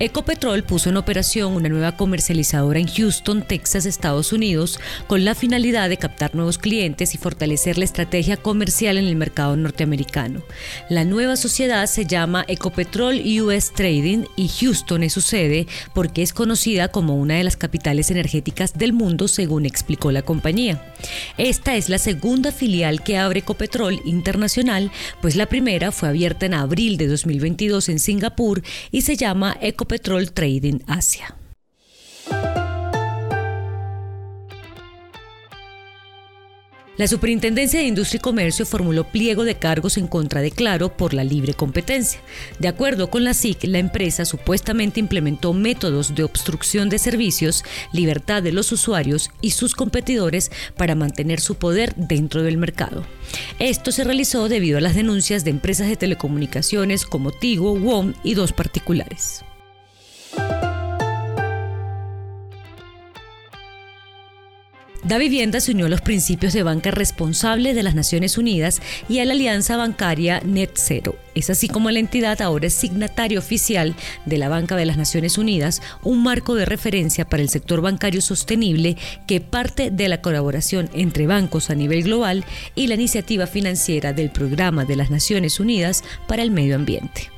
Ecopetrol puso en operación una nueva comercializadora en Houston, Texas, Estados Unidos, con la finalidad de captar nuevos clientes y fortalecer la estrategia comercial en el mercado norteamericano. La nueva sociedad se llama Ecopetrol US Trading y Houston es su sede porque es conocida como una de las capitales energéticas del mundo, según explicó la compañía. Esta es la segunda filial que abre Ecopetrol Internacional, pues la primera fue abierta en abril de 2022 en Singapur y se llama Ecopetrol Petrol Trading Asia. La Superintendencia de Industria y Comercio formuló pliego de cargos en contra de Claro por la libre competencia. De acuerdo con la SIC, la empresa supuestamente implementó métodos de obstrucción de servicios, libertad de los usuarios y sus competidores para mantener su poder dentro del mercado. Esto se realizó debido a las denuncias de empresas de telecomunicaciones como Tigo, WOM y dos particulares. Da Vivienda se unió a los principios de banca responsable de las Naciones Unidas y a la alianza bancaria Net Zero. Es así como la entidad ahora es signatario oficial de la Banca de las Naciones Unidas, un marco de referencia para el sector bancario sostenible que parte de la colaboración entre bancos a nivel global y la iniciativa financiera del Programa de las Naciones Unidas para el Medio Ambiente.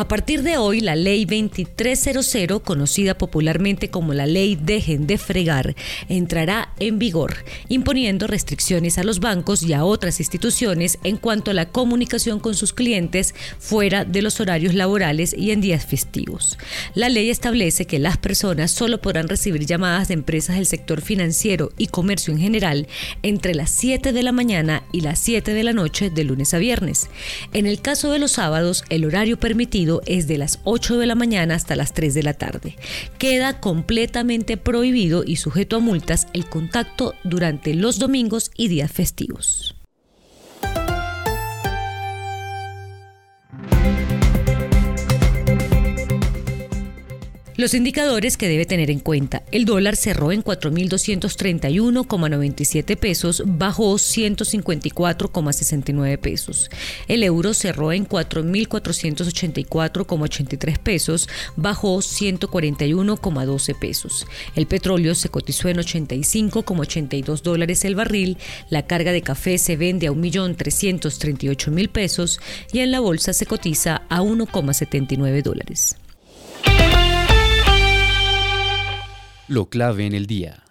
A partir de hoy, la Ley 2300, conocida popularmente como la Ley Dejen de Fregar, entrará en vigor, imponiendo restricciones a los bancos y a otras instituciones en cuanto a la comunicación con sus clientes fuera de los horarios laborales y en días festivos. La ley establece que las personas solo podrán recibir llamadas de empresas del sector financiero y comercio en general entre las 7 de la mañana y las 7 de la noche de lunes a viernes. En el caso de los sábados, el horario permitido es de las 8 de la mañana hasta las 3 de la tarde. Queda completamente prohibido y sujeto a multas el contacto durante los domingos y días festivos. Los indicadores que debe tener en cuenta. El dólar cerró en 4.231,97 pesos, bajó 154,69 pesos. El euro cerró en 4.484,83 pesos, bajó 141,12 pesos. El petróleo se cotizó en 85,82 dólares el barril, la carga de café se vende a 1.338.000 pesos y en la bolsa se cotiza a 1,79 dólares. Lo clave en el día.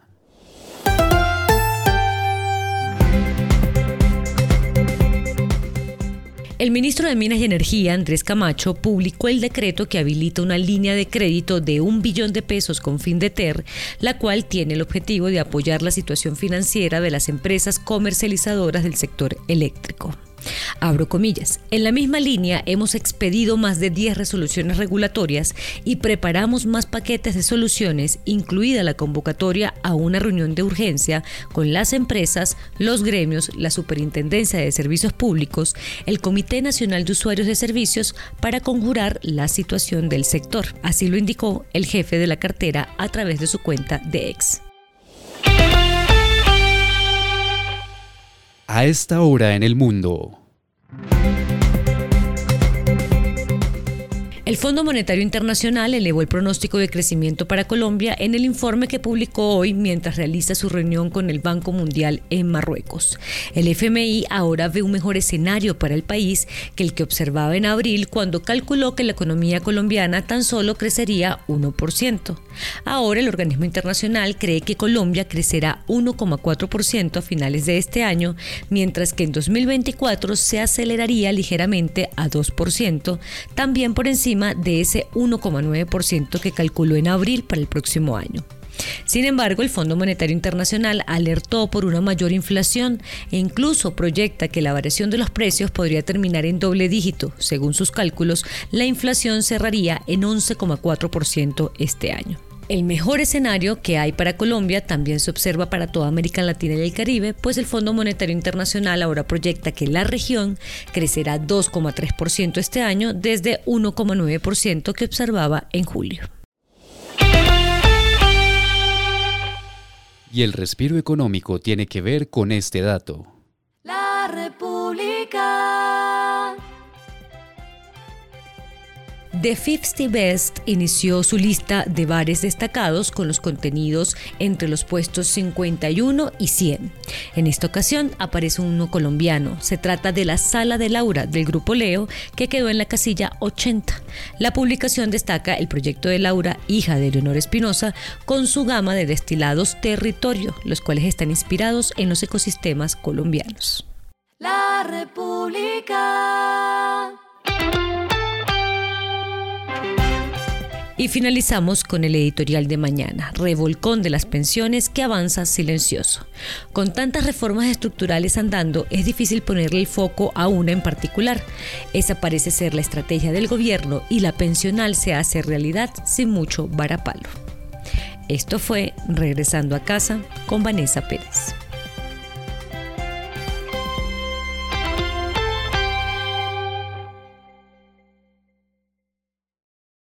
El ministro de Minas y Energía, Andrés Camacho, publicó el decreto que habilita una línea de crédito de un billón de pesos con fin de TER, la cual tiene el objetivo de apoyar la situación financiera de las empresas comercializadoras del sector eléctrico. Abro comillas. En la misma línea hemos expedido más de 10 resoluciones regulatorias y preparamos más paquetes de soluciones, incluida la convocatoria a una reunión de urgencia con las empresas, los gremios, la Superintendencia de Servicios Públicos, el Comité Nacional de Usuarios de Servicios para conjurar la situación del sector. Así lo indicó el jefe de la cartera a través de su cuenta de ex. A esta hora en el mundo. El Fondo Monetario Internacional elevó el pronóstico de crecimiento para Colombia en el informe que publicó hoy mientras realiza su reunión con el Banco Mundial en Marruecos. El FMI ahora ve un mejor escenario para el país que el que observaba en abril cuando calculó que la economía colombiana tan solo crecería 1%. Ahora el organismo internacional cree que Colombia crecerá 1,4% a finales de este año, mientras que en 2024 se aceleraría ligeramente a 2%, también por encima de ese 1,9% que calculó en abril para el próximo año. Sin embargo, el Fondo Monetario Internacional alertó por una mayor inflación e incluso proyecta que la variación de los precios podría terminar en doble dígito. Según sus cálculos, la inflación cerraría en 11,4% este año. El mejor escenario que hay para Colombia también se observa para toda América Latina y el Caribe, pues el Fondo Monetario Internacional ahora proyecta que la región crecerá 2,3% este año desde 1,9% que observaba en julio. Y el respiro económico tiene que ver con este dato. The 50 Best inició su lista de bares destacados con los contenidos entre los puestos 51 y 100. En esta ocasión aparece uno colombiano. Se trata de la Sala de Laura del Grupo Leo, que quedó en la casilla 80. La publicación destaca el proyecto de Laura, hija de Leonor Espinosa, con su gama de destilados Territorio, los cuales están inspirados en los ecosistemas colombianos. La República. Y finalizamos con el editorial de mañana, Revolcón de las pensiones que avanza silencioso. Con tantas reformas estructurales andando, es difícil ponerle el foco a una en particular. Esa parece ser la estrategia del gobierno y la pensional se hace realidad sin mucho varapalo. Esto fue Regresando a casa con Vanessa Pérez.